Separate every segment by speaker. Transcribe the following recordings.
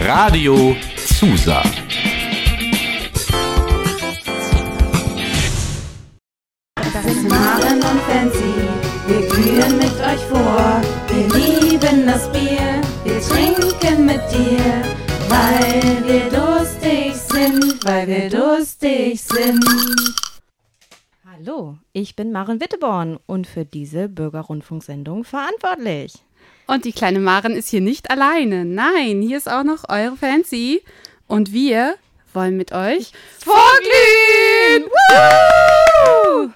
Speaker 1: Radio Zusa.
Speaker 2: Das ist Maren und Fancy. Wir glühen mit euch vor. Wir lieben das Bier. Wir trinken mit dir. Weil wir durstig sind. Weil wir durstig sind.
Speaker 3: Hallo, ich bin Maren Witteborn und für diese Bürgerrundfunksendung verantwortlich.
Speaker 4: Und die kleine Maren ist hier nicht alleine. Nein, hier ist auch noch eure Fancy. Und wir wollen mit euch vorglühen. Woo!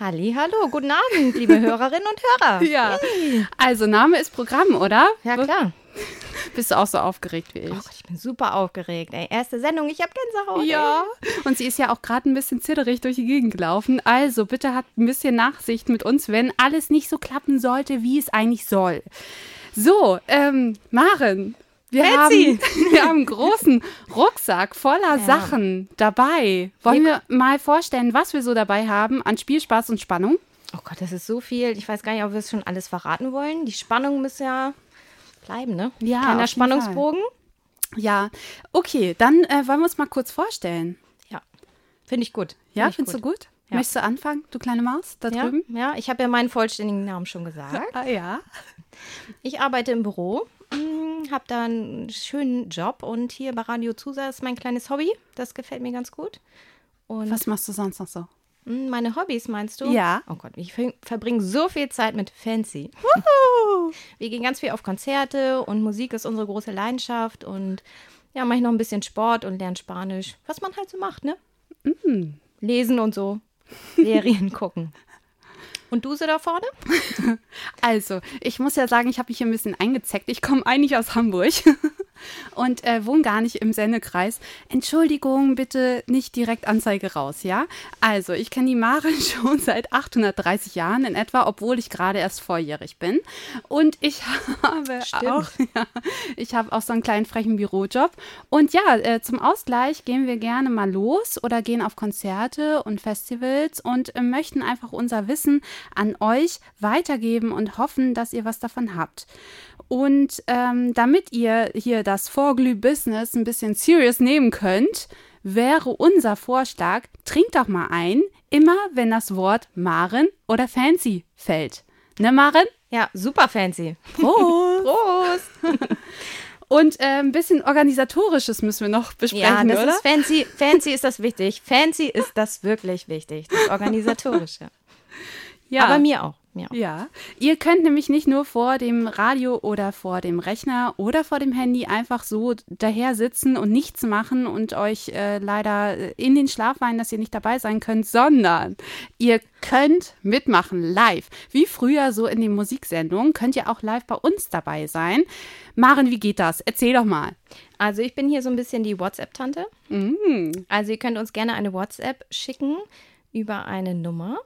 Speaker 3: Halli, hallo, guten Abend, liebe Hörerinnen und Hörer.
Speaker 4: Ja, also Name ist Programm, oder?
Speaker 3: Ja, klar.
Speaker 4: Bist du auch so aufgeregt wie ich?
Speaker 3: Oh Gott, ich bin super aufgeregt. Ey, erste Sendung, ich habe Gänsehaut.
Speaker 4: Ja, und sie ist ja auch gerade ein bisschen zitterig durch die Gegend gelaufen. Also bitte habt ein bisschen Nachsicht mit uns, wenn alles nicht so klappen sollte, wie es eigentlich soll. So, ähm, Maren, wir haben,
Speaker 3: Betsy.
Speaker 4: wir haben einen großen Rucksack voller
Speaker 3: Ja.
Speaker 4: Sachen dabei. Wollen wir mal vorstellen, was wir so dabei haben an Spielspaß und Spannung?
Speaker 3: Oh Gott, das ist so viel. Ich weiß gar nicht, ob wir es schon alles verraten wollen. Die Spannung muss ja bleiben, ne?
Speaker 4: Ja,
Speaker 3: Kleiner Spannungsbogen.
Speaker 4: Ja, okay, dann äh, wollen wir uns mal kurz vorstellen.
Speaker 3: Ja, finde ich gut.
Speaker 4: Ja,
Speaker 3: Find ich
Speaker 4: findest du gut?
Speaker 3: Ja.
Speaker 4: Möchtest du anfangen, du kleine Maus, da
Speaker 3: Ja,
Speaker 4: drüben?
Speaker 3: ja, ich habe ja meinen vollständigen Namen schon gesagt.
Speaker 4: Ah, ja.
Speaker 3: Ich arbeite im Büro, habe da einen schönen Job und hier bei Radio Zusa ist mein kleines Hobby. Das gefällt mir ganz gut. Und
Speaker 4: Was machst du sonst noch so?
Speaker 3: Mh, meine Hobbys meinst du?
Speaker 4: Ja.
Speaker 3: Oh Gott, ich ver- verbringe so viel Zeit mit Fancy. Wir gehen ganz viel auf Konzerte und Musik ist unsere große Leidenschaft und ja, mache ich noch ein bisschen Sport und lerne Spanisch. Was man halt so macht, ne?
Speaker 4: Mm.
Speaker 3: Lesen und so. Serien gucken. Und du so da vorne?
Speaker 4: Also, ich muss ja sagen, ich habe mich hier ein bisschen eingezeckt. Ich komme eigentlich aus Hamburg und äh, wohne gar nicht im Sendekreis. Entschuldigung, bitte nicht direkt Anzeige raus, ja? Also, ich kenne die Maren schon seit 830 Jahren in etwa, obwohl ich gerade erst volljährig bin. Und ich habe
Speaker 3: Stimmt.
Speaker 4: auch, ja, ich habe auch so einen kleinen frechen Bürojob. Und ja, äh, zum Ausgleich gehen wir gerne mal los oder gehen auf Konzerte und Festivals und äh, möchten einfach unser Wissen an euch weitergeben und hoffen, dass ihr was davon habt. Und ähm, damit ihr hier das Vorglüh-Business ein bisschen serious nehmen könnt, wäre unser Vorschlag, trinkt doch mal ein, immer wenn das Wort Maren oder Fancy fällt. Ne, Maren?
Speaker 3: Ja, super fancy.
Speaker 4: Prost!
Speaker 3: Prost!
Speaker 4: Und äh, ein bisschen Organisatorisches müssen wir noch besprechen,
Speaker 3: Ja, das
Speaker 4: oder?
Speaker 3: ist fancy. Fancy ist das wichtig. Fancy ist das wirklich wichtig. Das Organisatorische.
Speaker 4: ja.
Speaker 3: Aber mir auch. Auch.
Speaker 4: Ja, ihr könnt nämlich nicht nur vor dem Radio oder vor dem Rechner oder vor dem Handy einfach so daher sitzen und nichts machen und euch äh, leider äh, in den Schlaf weinen, dass ihr nicht dabei sein könnt, sondern ihr könnt mitmachen live. Wie früher so in den Musiksendungen könnt ihr auch live bei uns dabei sein. Maren, wie geht das? Erzähl doch mal.
Speaker 3: Also ich bin hier so ein bisschen die WhatsApp-Tante.
Speaker 4: Mm.
Speaker 3: Also ihr könnt uns gerne eine WhatsApp schicken über eine Nummer.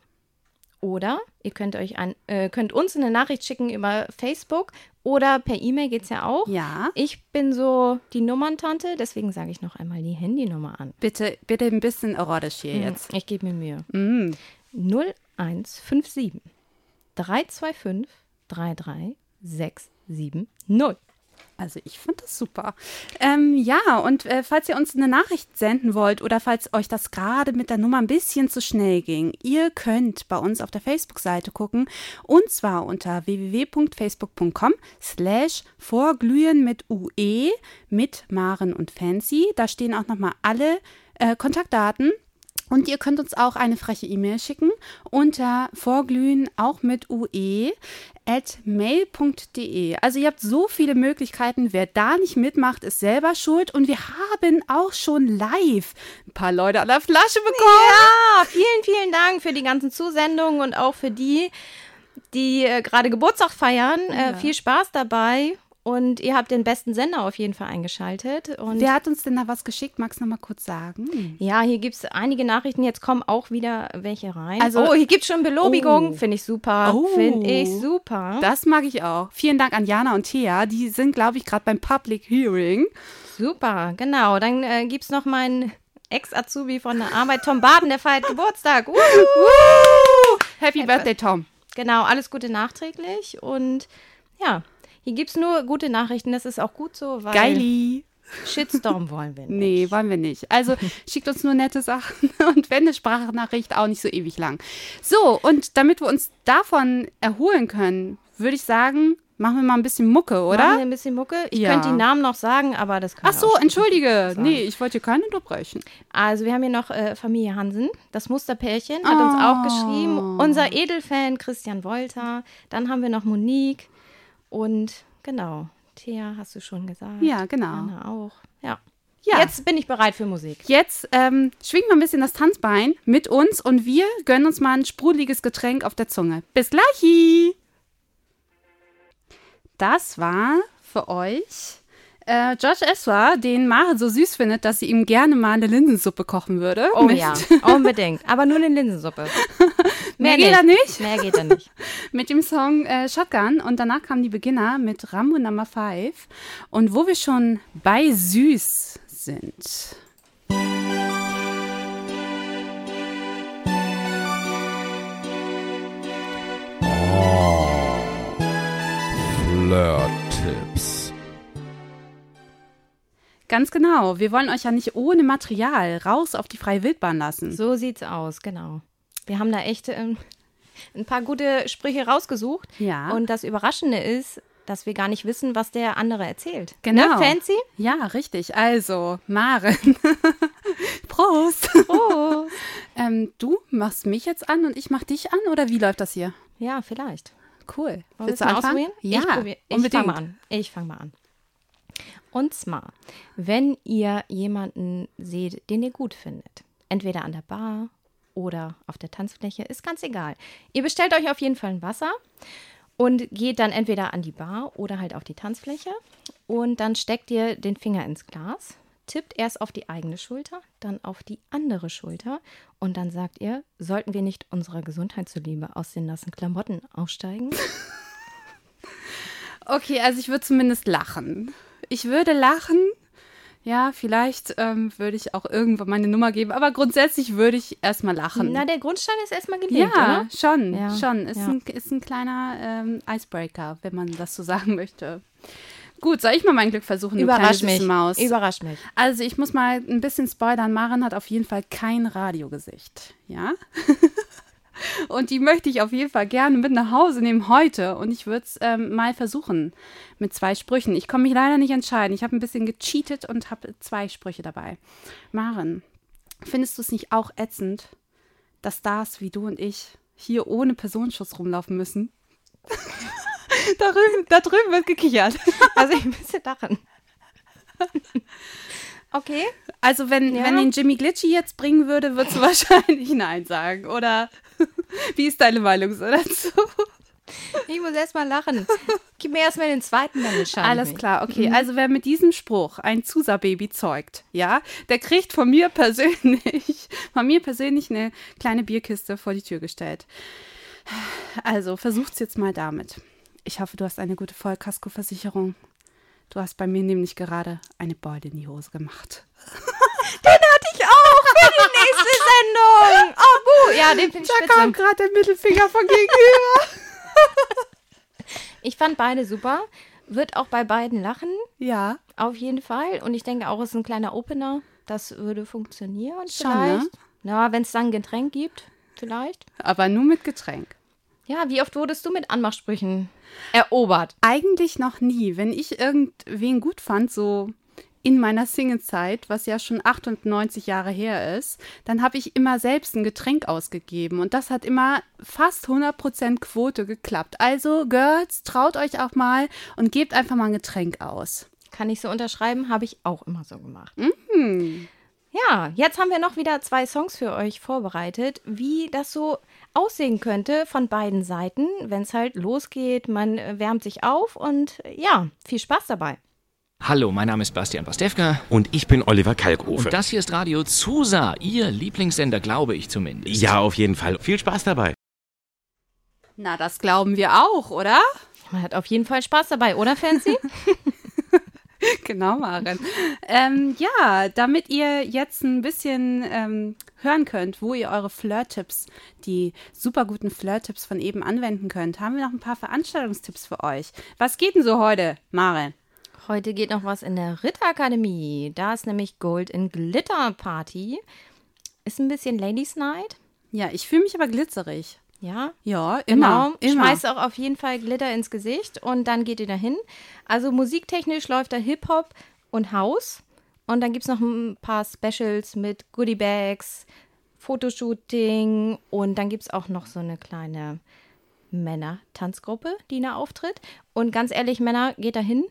Speaker 3: Oder ihr könnt euch ein, äh, könnt uns eine Nachricht schicken über Facebook oder per E-Mail geht es ja auch.
Speaker 4: Ja,
Speaker 3: Ich bin so die Nummerntante, deswegen sage ich noch einmal die Handynummer an.
Speaker 4: bitte, bitte ein bisschen erotisch hier jetzt.
Speaker 3: Ich gebe mir Mühe.
Speaker 4: Mm.
Speaker 3: 0157 325 33670.
Speaker 4: Also ich finde das super. Ähm, ja, und äh, falls ihr uns eine Nachricht senden wollt oder falls euch das gerade mit der Nummer ein bisschen zu schnell ging, ihr könnt bei uns auf der Facebook-Seite gucken und zwar unter www.facebook.com slash vorglühen mit UE mit Maren und Fancy. Da stehen auch nochmal alle äh, Kontaktdaten und ihr könnt uns auch eine freche E-Mail schicken unter vorglühen auch mit UE at mail.de. Also ihr habt so viele Möglichkeiten. Wer da nicht mitmacht, ist selber schuld. Und wir haben auch schon live ein paar Leute an der Flasche bekommen.
Speaker 3: Ja, vielen, vielen Dank für die ganzen Zusendungen und auch für die, die äh, gerade Geburtstag feiern. Äh, viel Spaß dabei. Und ihr habt den besten Sender auf jeden Fall eingeschaltet. Und
Speaker 4: Wer hat uns denn da was geschickt? Magst du noch mal kurz sagen?
Speaker 3: ja, hier gibt es einige Nachrichten. Jetzt kommen auch wieder welche rein.
Speaker 4: Also-
Speaker 3: oh, hier gibt es schon Belobigung.
Speaker 4: Oh.
Speaker 3: Finde ich super.
Speaker 4: Oh.
Speaker 3: Finde ich super.
Speaker 4: Das mag ich auch. Vielen Dank an Jana und Thea. Die sind, glaube ich, gerade beim Public Hearing.
Speaker 3: Super, genau. Dann äh, gibt es noch meinen Ex-Azubi von der Arbeit, Tom Baden, der feiert Geburtstag. Uh,
Speaker 4: Happy Birthday, Tom.
Speaker 3: genau, alles Gute nachträglich. Und ja, Hier gibt es nur gute Nachrichten, das ist auch gut so, weil
Speaker 4: Geili.
Speaker 3: Shitstorm wollen wir nicht.
Speaker 4: Nee, wollen wir nicht. Also schickt uns nur nette Sachen und wenn eine Sprachnachricht auch nicht so ewig lang. So, und damit wir uns davon erholen können, würde ich sagen, machen wir mal ein bisschen Mucke,
Speaker 3: Machen wir
Speaker 4: oder?
Speaker 3: ein bisschen Mucke. Ich
Speaker 4: Ja.
Speaker 3: könnte die Namen noch sagen, aber das kann
Speaker 4: Ach so, entschuldige. Nee, ich wollte hier keinen unterbrechen.
Speaker 3: Also wir haben hier noch äh, Familie Hansen, das Musterpärchen, hat uns
Speaker 4: Oh.
Speaker 3: auch geschrieben. Unser Edelfan Christian Wolter. Dann haben wir noch Monique und genau, Thea hast du schon gesagt.
Speaker 4: Ja, genau.
Speaker 3: Anna auch. Ja.
Speaker 4: Ja.
Speaker 3: Jetzt bin ich bereit für Musik.
Speaker 4: Jetzt ähm, schwingen wir ein bisschen das Tanzbein mit uns und wir gönnen uns mal ein sprudeliges Getränk auf der Zunge. Bis gleich! Das war für euch äh, George Ezra, den Mare so süß findet, dass sie ihm gerne mal eine Linsensuppe kochen würde.
Speaker 3: Oh
Speaker 4: mit,
Speaker 3: ja, unbedingt. Aber nur eine Linsensuppe.
Speaker 4: Mehr geht da nicht.
Speaker 3: Mehr geht da nicht.
Speaker 4: Mit dem Song äh, Shotgun und danach kamen die Beginner mit Rambo Number 5. Und wo wir schon bei süß sind.
Speaker 1: Flirt-Tipps.
Speaker 4: Ganz genau, wir wollen euch ja nicht ohne Material raus auf die freie Wildbahn lassen.
Speaker 3: So sieht's aus, genau. Wir haben da echt ähm, ein paar gute Sprüche rausgesucht.
Speaker 4: Ja.
Speaker 3: Und das Überraschende ist, dass wir gar nicht wissen, was der andere erzählt.
Speaker 4: Genau.
Speaker 3: Ne, Fancy?
Speaker 4: Ja, richtig. Also, Maren. Prost.
Speaker 3: Oh.
Speaker 4: ähm, du machst mich jetzt an und ich mach dich an oder wie läuft das hier?
Speaker 3: ja, vielleicht.
Speaker 4: Cool. Willst
Speaker 3: wir
Speaker 4: du anfangen? Ja,
Speaker 3: ich, probier- ich
Speaker 4: unbedingt.
Speaker 3: fange mal an. Ich fange mal an. Und zwar, wenn ihr jemanden seht, den ihr gut findet, entweder an der Bar oder auf der Tanzfläche, ist ganz egal. Ihr bestellt euch auf jeden Fall ein Wasser und geht dann entweder an die Bar oder halt auf die Tanzfläche und dann steckt ihr den Finger ins Glas, tippt erst auf die eigene Schulter, dann auf die andere Schulter und dann sagt ihr, sollten wir nicht unserer Gesundheit zuliebe aus den nassen Klamotten aussteigen?
Speaker 4: Okay, also ich würde zumindest lachen. Ich würde lachen. Ja, vielleicht ähm, würde ich auch irgendwann meine Nummer geben, aber grundsätzlich würde ich erstmal lachen.
Speaker 3: Na, der Grundstein ist erstmal gelegt,
Speaker 4: ja,
Speaker 3: oder?
Speaker 4: schon,
Speaker 3: Ja,
Speaker 4: schon. Ist,
Speaker 3: ja.
Speaker 4: ein, ist ein kleiner ähm, Icebreaker, wenn man das so sagen möchte. Gut, soll ich mal mein Glück versuchen,
Speaker 3: Überrasch mich.
Speaker 4: Maus?
Speaker 3: Überrasch mich.
Speaker 4: Also ich muss mal ein bisschen spoilern. Maren hat auf jeden Fall kein Radiogesicht, ja? Und die möchte ich auf jeden Fall gerne mit nach Hause nehmen heute. Und ich würde es ähm, mal versuchen mit zwei Sprüchen. Ich komme mich leider nicht entscheiden. Ich habe ein bisschen gecheatet und habe zwei Sprüche dabei. Maren, findest du es nicht auch ätzend, dass Stars wie du und ich hier ohne Personenschutz rumlaufen müssen? da, drüben, da drüben wird gekichert.
Speaker 3: Also ich müsste lachen. Okay.
Speaker 4: Also wenn,
Speaker 3: Ja.
Speaker 4: wenn den Jimmy Glitchy jetzt bringen würde, würdest du wahrscheinlich Nein sagen. Oder wie ist deine Meinung so dazu?
Speaker 3: Ich muss erst mal lachen. Gib mir erst mal den zweiten, dann entscheide
Speaker 4: Alles
Speaker 3: mich.
Speaker 4: klar, okay. Also wer mit diesem Spruch ein Zusa-Baby zeugt, ja, der kriegt von mir persönlich, von mir persönlich eine kleine Bierkiste vor die Tür gestellt. Also versucht's jetzt mal damit. Ich hoffe, du hast eine gute Vollkaskoversicherung. Du hast bei mir nämlich gerade eine Beule in die Hose gemacht.
Speaker 3: Ich auch für die nächste Sendung. Oh, buh. Ja, den finde ich
Speaker 4: Da kam
Speaker 3: spitze.
Speaker 4: gerade der Mittelfinger von gegenüber.
Speaker 3: Ich fand beide super. Wird auch bei beiden lachen.
Speaker 4: Ja.
Speaker 3: Auf jeden Fall. Und ich denke auch, es ist ein kleiner Opener. Das würde funktionieren
Speaker 4: Schon,
Speaker 3: vielleicht.
Speaker 4: ne?
Speaker 3: Ja, wenn es dann ein Getränk gibt, vielleicht.
Speaker 4: Aber nur mit Getränk.
Speaker 3: Ja, wie oft wurdest du mit Anmachsprüchen erobert?
Speaker 4: Eigentlich noch nie. Wenn ich irgendwen gut fand, so in meiner Singlezeit, was ja schon 98 Jahre her ist, dann habe ich immer selbst ein Getränk ausgegeben. Und das hat immer fast 100% Quote geklappt. Also, Girls, traut euch auch mal und gebt einfach mal ein Getränk aus.
Speaker 3: Kann ich so unterschreiben, habe ich auch immer so gemacht. Ja, jetzt haben wir noch wieder zwei Songs für euch vorbereitet, wie das so aussehen könnte von beiden Seiten, wenn es halt losgeht. Man äh, wärmt sich auf und ja, viel Spaß dabei.
Speaker 1: Hallo, mein Name ist Bastian Pastewka
Speaker 5: Und ich bin Oliver Kalkofe.
Speaker 1: und das hier ist Radio Zusa, Ihr Lieblingssender, glaube ich zumindest.
Speaker 5: ja, auf jeden Fall. Viel Spaß dabei.
Speaker 4: Na, das glauben wir auch, oder?
Speaker 3: Man hat auf jeden Fall Spaß dabei, oder Fancy?
Speaker 4: Genau, Maren. ähm, ja, damit ihr jetzt ein bisschen ähm, hören könnt, wo ihr eure Flirt-Tipps, die super guten Flirt-Tipps von eben anwenden könnt, haben wir noch ein paar Veranstaltungstipps für euch. Was geht denn so heute, Maren?
Speaker 3: Heute geht noch was in der Ritterakademie. Da ist nämlich Gold in Glitter Party. Ist ein bisschen Ladies Night.
Speaker 4: Ja, ich fühle mich aber glitzerig.
Speaker 3: Ja,
Speaker 4: Ja, immer.
Speaker 3: genau.
Speaker 4: immer.
Speaker 3: Schmeißt auch auf jeden Fall Glitter ins Gesicht und dann geht ihr dahin. Also musiktechnisch läuft da Hip-Hop und House. Und dann gibt es noch ein paar Specials mit Goodie-Bags, Fotoshooting und dann gibt es auch noch so eine kleine Männer-Tanzgruppe, die da auftritt. Und ganz ehrlich, Männer, geht da hin,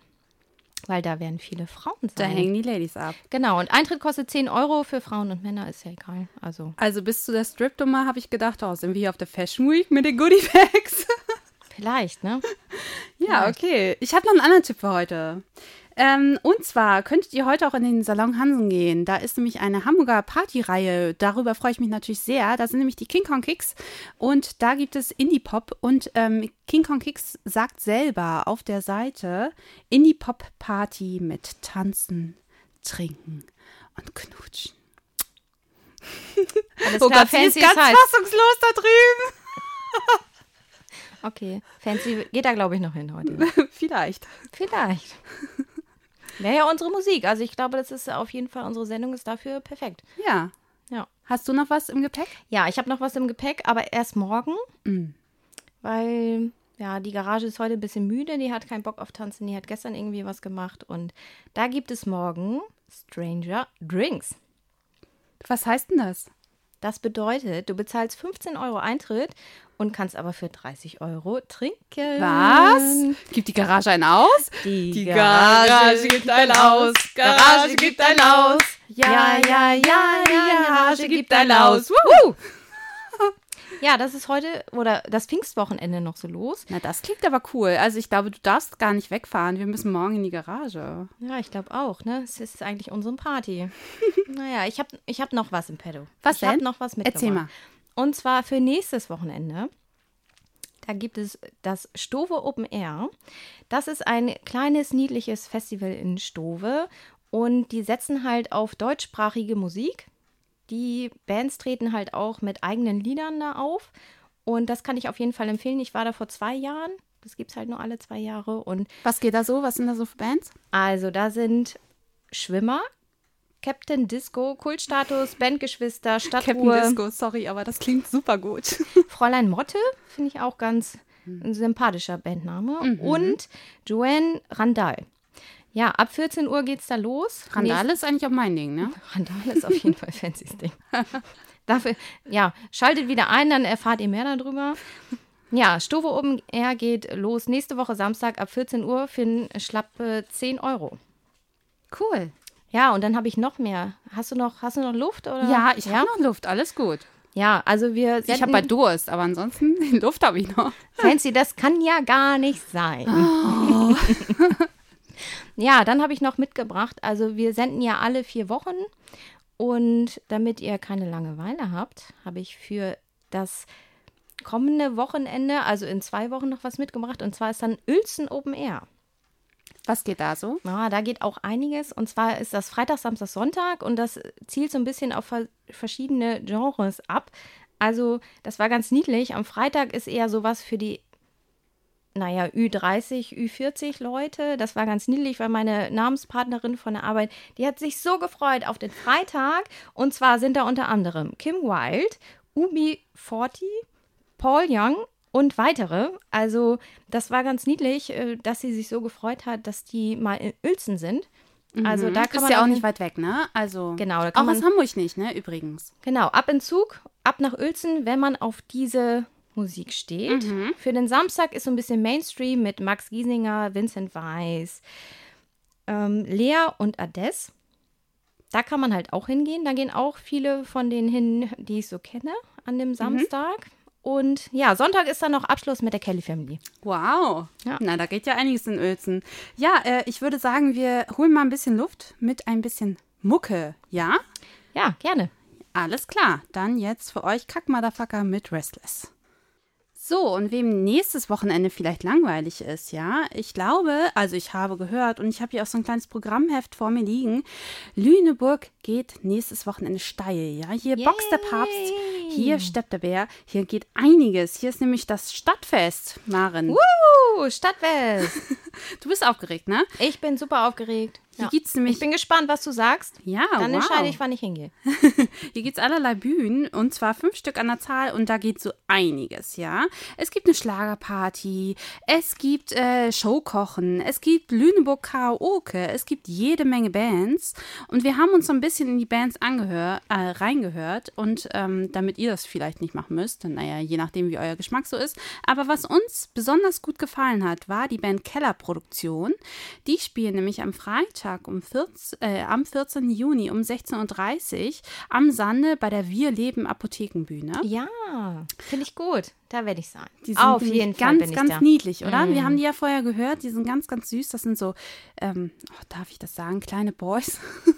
Speaker 3: weil da werden viele Frauen sein.
Speaker 4: Da hängen die Ladies ab.
Speaker 3: Genau, und Eintritt kostet 10 Euro für Frauen und Männer, ist ja egal. Also
Speaker 4: Also bis zu der Strip-Nummer habe ich gedacht, oh, sind wir hier auf der Fashion Week mit den Goodie-Bags?
Speaker 3: vielleicht, ne?
Speaker 4: Ja, okay. Ich habe noch einen anderen Tipp für heute. Ähm, und zwar könntet ihr heute auch in den Salon Hansen gehen. Da ist nämlich eine Hamburger Partyreihe. Darüber freue ich mich natürlich sehr. Da sind nämlich die King Kong Kicks und da gibt es Indie-Pop. Und ähm, King Kong Kicks sagt selber auf der Seite Indie-Pop-Party mit Tanzen, Trinken und Knutschen.
Speaker 3: Alles
Speaker 4: Oh
Speaker 3: klar,
Speaker 4: Gott, sie ist ganz fassungslos da drüben.
Speaker 3: Okay, Fancy geht da, glaube ich, noch hin heute.
Speaker 4: Vielleicht.
Speaker 3: Vielleicht. Wäre ja unsere Musik. Also ich glaube, das ist auf jeden Fall, unsere Sendung ist dafür perfekt.
Speaker 4: Ja.
Speaker 3: Ja.
Speaker 4: Hast du noch was im Gepäck?
Speaker 3: Ja, ich habe noch was im Gepäck, aber erst morgen. Weil, ja, die Garage ist heute ein bisschen müde. Die hat keinen Bock auf Tanzen. Die hat gestern irgendwie was gemacht. Und da gibt es morgen Stranger Drinks.
Speaker 4: Was heißt denn das?
Speaker 3: Das bedeutet, du bezahlst 15 Euro Eintritt und kannst aber für 30 Euro trinken.
Speaker 4: Was? Gibt die Garage einen aus?
Speaker 3: Die,
Speaker 4: Garage gibt ein Aus. Garage gibt ein Aus.
Speaker 3: Ja, ja, ja, die Garage gibt ein Aus.
Speaker 4: Wuhu.
Speaker 3: Ja, das ist heute oder das Pfingstwochenende noch so los.
Speaker 4: Na, das klingt aber cool. Also ich glaube, du darfst gar nicht wegfahren. Wir müssen morgen in die Garage.
Speaker 3: Ja, ich glaube auch, ne? Es ist eigentlich unsere Party. naja, ich habe ich hab noch was im Pedo.
Speaker 4: Was
Speaker 3: ich
Speaker 4: denn?
Speaker 3: habe noch was mitgebracht.
Speaker 4: Erzähl mal.
Speaker 3: Und zwar für nächstes Wochenende. Da gibt es das Stove Open Air. Das ist ein kleines, niedliches Festival in Stove. Und die setzen halt auf deutschsprachige Musik. Die Bands treten halt auch mit eigenen Liedern da auf. Und das kann ich auf jeden Fall empfehlen. Ich war da vor zwei Jahren. Das gibt es halt nur alle zwei Jahre. Und
Speaker 4: Was geht da so? Was sind da so für Bands?
Speaker 3: also da sind Schwimmer, Captain Disco, Kultstatus, Bandgeschwister, Stadtruhe,
Speaker 4: sorry, aber das klingt super gut.
Speaker 3: Fräulein Motte, finde ich auch ganz ein sympathischer Bandname. Und Joanne Randall. Ja, ab 14 Uhr geht's da los.
Speaker 4: Randale ist eigentlich auch mein Ding, ne?
Speaker 3: Randall ist auf jeden Fall fancy's Ding. Dafür, ja, schaltet wieder ein, dann erfahrt ihr mehr darüber. Ja, Stufe oben Air geht los nächste Woche Samstag ab 14 Uhr für ein schlappe 10 Euro.
Speaker 4: Cool.
Speaker 3: Ja, und dann habe ich noch mehr. Hast du noch, hast du noch Luft? Oder?
Speaker 4: Ja, ich habe noch Luft. Alles gut.
Speaker 3: Ja, also wir
Speaker 4: Ich habe
Speaker 3: senden-
Speaker 4: bald Durst, aber ansonsten Luft habe ich noch.
Speaker 3: Fancy, das kann ja gar nicht sein.
Speaker 4: Oh.
Speaker 3: Ja, dann habe ich noch mitgebracht, also wir senden ja alle vier Wochen und damit ihr keine Langeweile habt, habe ich für das kommende Wochenende, also in zwei Wochen noch was mitgebracht und zwar ist dann Uelzen Open Air.
Speaker 4: Was geht da so?
Speaker 3: Ja, da geht auch einiges. Und zwar ist das Freitag, Samstag, Sonntag und das zielt so ein bisschen auf ver- verschiedene Genres ab. Also, das war ganz niedlich. Am Freitag ist eher sowas für die, naja, Ü30, Ü40 Leute. Das war ganz niedlich, weil meine Namenspartnerin von der Arbeit, die hat sich so gefreut auf den Freitag. Und zwar sind da unter anderem Kim Wilde, Ubi Forti, Paul Young und weitere. Also, das war ganz niedlich, äh, dass sie sich so gefreut hat, dass die mal in Uelzen sind. Also, da kann
Speaker 4: ist
Speaker 3: man
Speaker 4: ja auch nicht weit weg, ne? Also
Speaker 3: Genau, da kann
Speaker 4: auch aus
Speaker 3: man-
Speaker 4: Hamburg nicht, ne? Übrigens.
Speaker 3: Genau, ab in Zug, ab nach Uelzen, wenn man auf diese Musik steht. Für den Samstag ist so ein bisschen Mainstream mit Max Giesinger, Vincent Weiss, ähm, Lea und Ades. Da kann man halt auch hingehen. Da gehen auch viele von denen hin, die ich so kenne, an dem Samstag. Und ja, Sonntag ist dann noch Abschluss mit der Kelly Family.
Speaker 4: Wow.
Speaker 3: Ja.
Speaker 4: Na, da geht ja einiges in Uelzen. Ja, äh, ich würde sagen, wir holen mal ein bisschen Luft mit ein bisschen Mucke, ja?
Speaker 3: Ja, gerne.
Speaker 4: Alles klar. Dann jetzt für euch Kack Motherfucker mit Restless. So, und wem nächstes Wochenende vielleicht langweilig ist, ja, ich glaube, also ich habe gehört und ich habe hier auch so ein kleines Programmheft vor mir liegen. Lüneburg geht nächstes Wochenende steil, ja. Hier boxt der Papst, hier steppt der Bär, hier geht einiges. Hier ist nämlich das Stadtfest, Maren.
Speaker 3: Uh, Stadtfest.
Speaker 4: Du bist aufgeregt, ne?
Speaker 3: Ich bin super aufgeregt.
Speaker 4: Hier gibt's nämlich
Speaker 3: ich bin gespannt, was du sagst.
Speaker 4: Ja,
Speaker 3: Dann
Speaker 4: wow.
Speaker 3: entscheide ich, wann ich hingehe.
Speaker 4: Hier gibt es allerlei Bühnen und zwar fünf Stück an der Zahl und da geht so einiges, ja. Es gibt eine Schlagerparty, es gibt äh, Showkochen, es gibt Lüneburg Karaoke, es gibt jede Menge Bands und wir haben uns so ein bisschen in die Bands angehör, äh, reingehört und ähm, damit ihr das vielleicht nicht machen müsst, naja, je nachdem wie euer Geschmack so ist, aber was uns besonders gut gefallen hat, war die Band Keller Produktion. Die spielen nämlich am Freitag um 14, äh, am 14. Juni um 16.30 Uhr am Sande bei der Wir Leben Apothekenbühne.
Speaker 3: Ja, finde ich gut. Da werde ich sein.
Speaker 4: Die sind
Speaker 3: Auf jeden Fall
Speaker 4: ganz,
Speaker 3: ich
Speaker 4: ganz
Speaker 3: da.
Speaker 4: niedlich, oder? Wir
Speaker 3: Mm.
Speaker 4: haben die ja vorher gehört, die sind ganz, ganz süß. Das sind so, ähm, oh, darf ich das sagen, kleine Boys.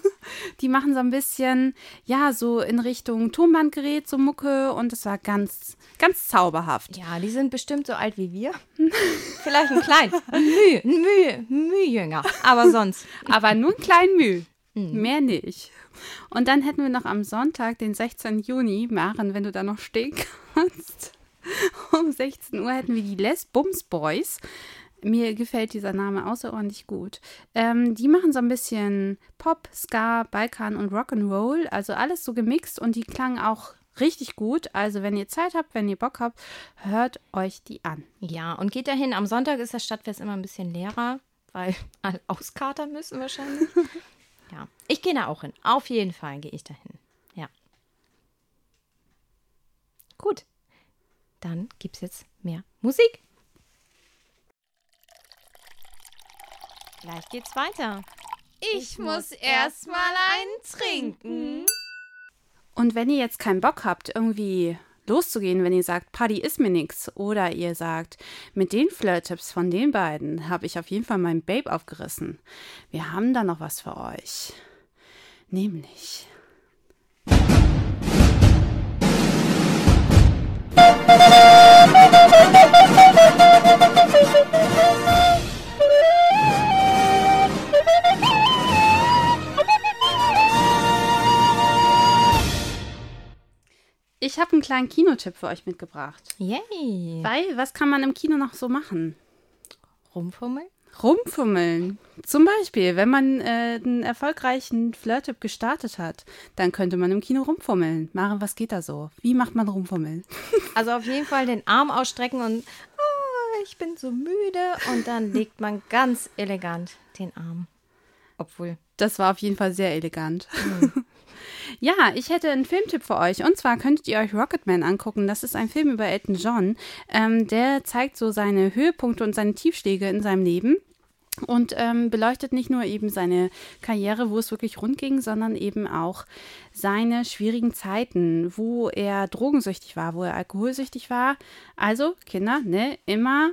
Speaker 4: die machen so ein bisschen, ja, so in Richtung Tonbandgerät, so Mucke und es war ganz, ganz zauberhaft.
Speaker 3: Ja, die sind bestimmt so alt wie wir. Vielleicht ein klein, Mühe, Mühe, Mühe jünger. Aber sonst.
Speaker 4: Aber nur ein kleinen Mühe. Mehr nicht. Und dann hätten wir noch am Sonntag, den 16. Juni, Maren, wenn du da noch stehen kannst, um 16 Uhr hätten wir die Les Bums Boys. Mir gefällt dieser Name außerordentlich gut. Ähm, die machen so ein bisschen Pop, Ska, Balkan und Rock'n'Roll, also alles so gemixt und die klangen auch richtig gut. Also wenn ihr Zeit habt, wenn ihr Bock habt, hört euch die an.
Speaker 3: Ja, und geht dahin. Am Sonntag ist das Stadtfest immer ein bisschen leerer, weil alle auskatern müssen wahrscheinlich. ja, ich gehe da auch hin. Auf jeden Fall gehe ich dahin. Ja. Gut. Dann gibt es jetzt mehr Musik. Gleich geht's weiter. Ich muss erst mal einen trinken.
Speaker 4: Und wenn ihr jetzt keinen Bock habt, irgendwie loszugehen, wenn ihr sagt, Party ist mir nix, oder ihr sagt, mit den Flirt-Tipps von den beiden habe ich auf jeden Fall mein Babe aufgerissen. Wir haben da noch was für euch. Nämlich. Kleinen Kinotipp für euch mitgebracht.
Speaker 3: Yay.
Speaker 4: Weil, was kann man im Kino noch so machen?
Speaker 3: Rumfummeln?
Speaker 4: Rumfummeln. Zum Beispiel, wenn man äh, einen erfolgreichen Flirt-Tipp gestartet hat, dann könnte man im Kino rumfummeln. Maren, was geht da so? Wie macht man rumfummeln?
Speaker 3: Also auf jeden Fall den Arm ausstrecken und oh, ich bin so müde. Und dann legt man ganz elegant den Arm. Obwohl.
Speaker 4: Das war auf jeden Fall sehr elegant. Ja, ich hätte einen Filmtipp für euch. Und zwar könntet ihr euch Rocketman angucken. Das ist ein Film über Elton John. Ähm, der zeigt so seine Höhepunkte und seine Tiefschläge in seinem Leben. Und ähm, beleuchtet nicht nur eben seine Karriere, wo es wirklich rund ging, sondern eben auch seine schwierigen Zeiten, wo er drogensüchtig war, wo er alkoholsüchtig war. Also, Kinder, ne, immer,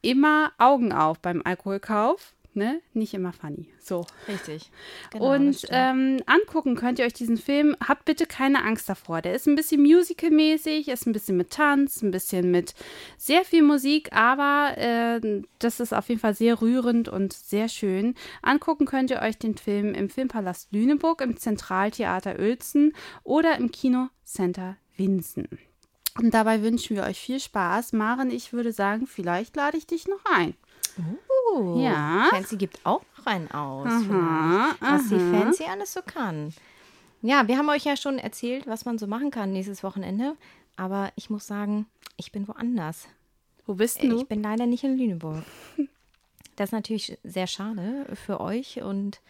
Speaker 4: immer Augen auf beim Alkoholkauf. Ne? Nicht immer funny. So.
Speaker 3: Richtig. Genau,
Speaker 4: Und ähm, angucken könnt ihr euch diesen Film. Habt bitte keine Angst davor. Der ist ein bisschen musical-mäßig, ist ein bisschen mit Tanz, ein bisschen mit sehr viel Musik, aber äh, das ist auf jeden Fall sehr rührend und sehr schön. Angucken könnt ihr euch den Film im Filmpalast Lüneburg, im Zentraltheater Uelzen oder im Kinocenter Winsen. Und dabei wünschen wir euch viel Spaß. Maren, ich würde sagen, vielleicht lade ich dich noch ein.
Speaker 3: Uh,
Speaker 4: ja.
Speaker 3: Fancy gibt auch noch einen aus.
Speaker 4: Aha,
Speaker 3: was die. Fancy alles so kann. Ja, wir haben euch ja schon erzählt, was man so machen kann nächstes Wochenende. Aber ich muss sagen, ich bin woanders.
Speaker 4: Wo bist denn du?
Speaker 3: Ich bin leider nicht in Lüneburg. Das ist natürlich sehr schade für euch und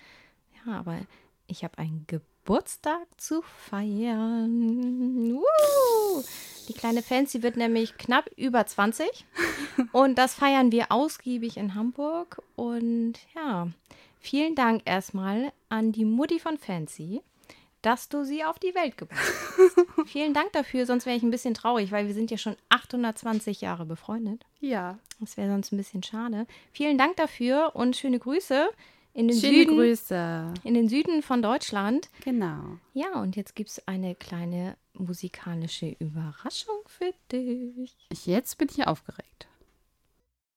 Speaker 3: ja, aber ich habe einen Geburtstag zu feiern. Woo! Die kleine Fancy wird nämlich knapp über 20 und das feiern wir ausgiebig in Hamburg und ja, vielen Dank erstmal an die Mutti von Fancy, dass du sie auf die Welt gebracht hast. vielen Dank dafür, sonst wäre ich ein bisschen traurig, weil wir sind ja schon 820 Jahre befreundet.
Speaker 4: ja.
Speaker 3: Das wäre sonst ein bisschen schade. Vielen Dank dafür und schöne Grüße in den,
Speaker 4: Schöne
Speaker 3: Süden,
Speaker 4: Grüße.
Speaker 3: in den Süden von Deutschland.
Speaker 4: Genau.
Speaker 3: Ja, und jetzt gibt es eine kleine musikalische Überraschung für dich.
Speaker 4: Jetzt bin ich aufgeregt.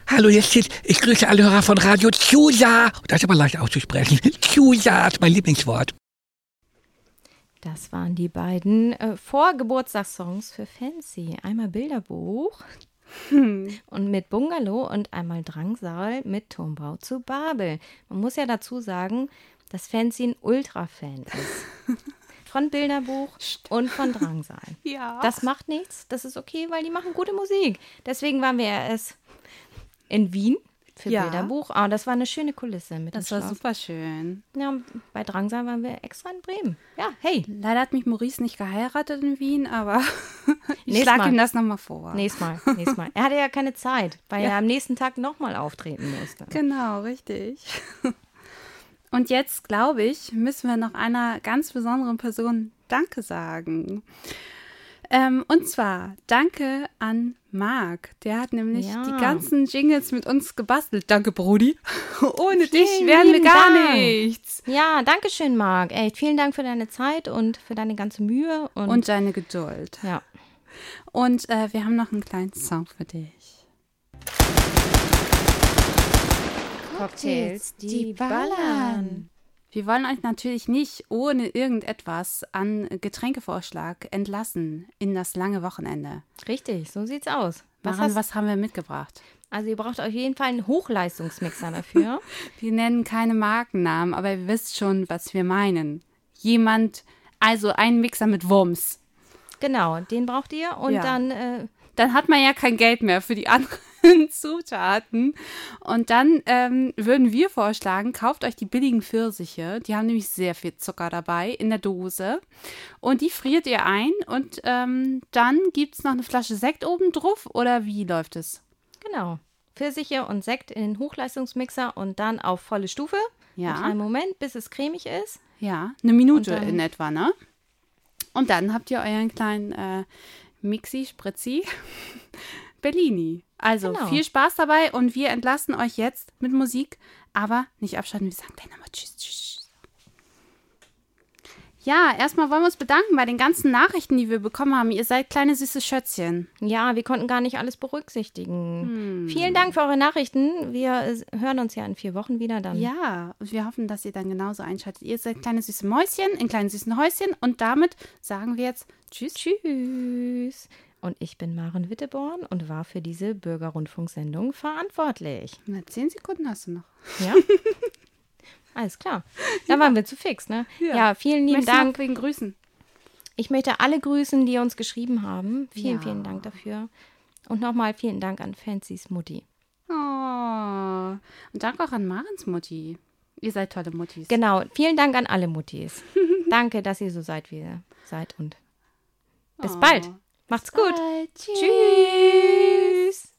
Speaker 6: Hallo, hier steht, ich grüße alle Hörer von Radio Tjusa. Das ist aber leicht auszusprechen. Tjusa ist mein Lieblingswort.
Speaker 3: Das waren die beiden äh, Vorgeburtstagssongs für Fancy. Einmal Bilderbuch und mit Bungalow und einmal Drangsal mit Turmbau zu Babel. Man muss ja dazu sagen, dass Fancy ein Ultra-Fan ist. Von Bilderbuch und von Drangsal.
Speaker 4: Ja.
Speaker 3: Das macht nichts, das ist okay, weil die machen gute Musik. Deswegen waren wir erst in Wien für
Speaker 4: Ja.
Speaker 3: Bilderbuch. Ah, das war eine schöne Kulisse mit
Speaker 4: Das war
Speaker 3: Schloss.
Speaker 4: super schön.
Speaker 3: Ja, bei Drangsal waren wir extra in Bremen. Ja, hey,
Speaker 4: Leider hat mich Maurice nicht geheiratet in Wien, aber ich schlage ihm das nochmal vor.
Speaker 3: nächstes Mal, nächstes Mal. Er hatte ja keine Zeit, weil er am nächsten Tag nochmal auftreten musste.
Speaker 4: Genau, richtig. Und jetzt, glaube ich, müssen wir noch einer ganz besonderen Person Danke sagen. Ähm, und zwar Danke an Marc. Der hat nämlich
Speaker 3: Ja.
Speaker 4: die ganzen Jingles mit uns gebastelt. Danke, Brudi. Ohne dich
Speaker 3: Vielen
Speaker 4: wären wir gar
Speaker 3: Dank.
Speaker 4: nichts.
Speaker 3: Ja, danke schön, Marc. Echt, vielen Dank für deine Zeit und für deine ganze Mühe. Und,
Speaker 4: Und deine Geduld.
Speaker 3: ja,
Speaker 4: Und äh, wir haben noch einen kleinen Song für dich.
Speaker 3: Cocktails, die ballern.
Speaker 4: Wir wollen euch natürlich nicht ohne irgendetwas an Getränkevorschlag entlassen in das lange Wochenende.
Speaker 3: Richtig, so sieht's aus. Was
Speaker 4: Maren,
Speaker 3: hast,
Speaker 4: was haben wir mitgebracht?
Speaker 3: also ihr braucht auf jeden Fall einen Hochleistungsmixer dafür.
Speaker 4: Wir nennen keine Markennamen, aber ihr wisst schon, was wir meinen. Jemand, also ein Mixer mit Wumms.
Speaker 3: genau, den braucht ihr. Und
Speaker 4: Ja.
Speaker 3: dann, äh,
Speaker 4: Dann hat man ja kein Geld mehr für die anderen Zutaten. Und dann ähm, würden wir vorschlagen, kauft euch die billigen Pfirsiche. Die haben nämlich sehr viel Zucker dabei in der Dose. Und die friert ihr ein. Und ähm, dann gibt es noch eine Flasche Sekt oben drauf. Oder wie läuft es?
Speaker 3: genau, Pfirsiche und Sekt in den Hochleistungsmixer und dann auf volle Stufe.
Speaker 4: Ja.
Speaker 3: Einen Moment, bis es cremig ist.
Speaker 4: Ja, eine Minute
Speaker 3: dann-
Speaker 4: in etwa, ne? Und dann habt ihr euren kleinen äh, Mixi, Spritzi, Bellini. Also
Speaker 3: Genau.
Speaker 4: viel Spaß dabei und wir entlassen euch jetzt mit Musik, aber nicht abschalten. Wir sagen dann nochmal Tschüss, Tschüss. Ja, erstmal wollen wir uns bedanken bei den ganzen Nachrichten, die wir bekommen haben. Ihr seid kleine süße Schötzchen.
Speaker 3: Ja, wir konnten gar nicht alles berücksichtigen.
Speaker 4: Hm.
Speaker 3: Vielen Dank für eure Nachrichten. Wir äh, hören uns ja in vier Wochen wieder dann.
Speaker 4: Ja, und wir hoffen, dass ihr dann genauso einschaltet. Ihr seid kleine süße Mäuschen in kleinen süßen Häuschen und damit sagen wir jetzt Tschüss.
Speaker 3: Tschüss. Und ich bin Maren Witteborn und war für diese Bürgerrundfunksendung verantwortlich.
Speaker 4: Na, zehn Sekunden hast du noch.
Speaker 3: Ja? Alles klar. Da waren wir zu fix, ne? Ja, vielen lieben
Speaker 4: Möchtest
Speaker 3: Dank.
Speaker 4: wegen Grüßen.
Speaker 3: Ich möchte alle grüßen, die uns geschrieben haben. Vielen,
Speaker 4: Ja.
Speaker 3: vielen Dank dafür. Und nochmal vielen Dank an Fancy's Mutti.
Speaker 4: Oh. Und danke auch an Marens Mutti. Ihr seid tolle Muttis.
Speaker 3: Genau, vielen Dank an alle Muttis. Danke, dass ihr so seid, wie ihr seid. Und bis
Speaker 4: Oh.
Speaker 3: bald. Macht's gut.
Speaker 4: Bald.
Speaker 3: Tschüss.